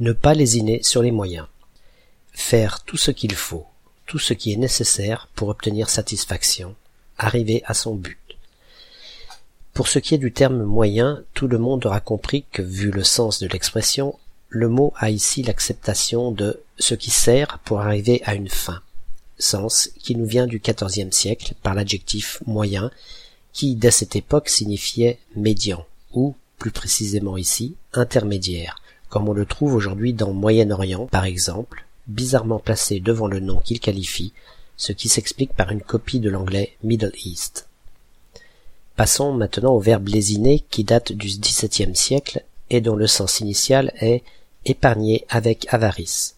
Ne pas lésiner sur les moyens. Faire tout ce qu'il faut, tout ce qui est nécessaire pour obtenir satisfaction, arriver à son but. Pour ce qui est du terme moyen, tout le monde aura compris que, vu le sens de l'expression, le mot a ici l'acceptation de ce qui sert pour arriver à une fin, sens qui nous vient du XIVe siècle par l'adjectif moyen, qui dès cette époque signifiait médian, ou, plus précisément ici, intermédiaire, comme on le trouve aujourd'hui dans Moyen-Orient par exemple, bizarrement placé devant le nom qu'il qualifie, ce qui s'explique par une copie de l'anglais Middle East. Passons maintenant au verbe lésiner qui date du XVIIe siècle et dont le sens initial est épargné avec avarice.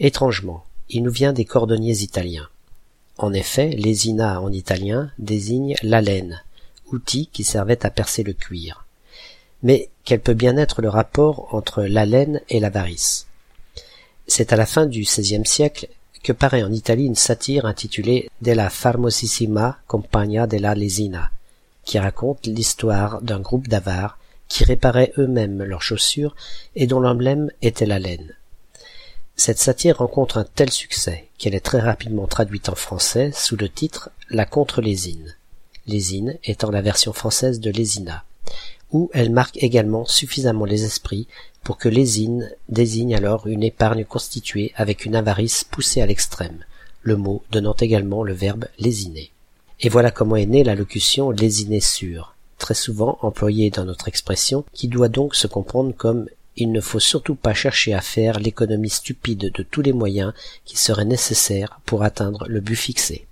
Étrangement, il nous vient des cordonniers italiens. En effet, lésina en italien désigne la outil qui servait à percer le cuir. Mais quel peut bien être le rapport entre la laine et l'avarice. C'est à la fin du XVIe siècle que paraît en Italie une satire intitulée Della famosissima compagnia della lesina, qui raconte l'histoire d'un groupe d'avares qui réparaient eux-mêmes leurs chaussures et dont l'emblème était la laine. Cette satire rencontre un tel succès qu'elle est très rapidement traduite en français sous le titre La contre-lésine, lésine étant la version française de lésina, où elle marque également suffisamment les esprits pour que lésine désigne alors une épargne constituée avec une avarice poussée à l'extrême, le mot donnant également le verbe lésiner. Et voilà comment est née la locution lésiner sûr, très souvent employée dans notre expression, qui doit donc se comprendre comme il ne faut surtout pas chercher à faire l'économie stupide de tous les moyens qui seraient nécessaires pour atteindre le but fixé.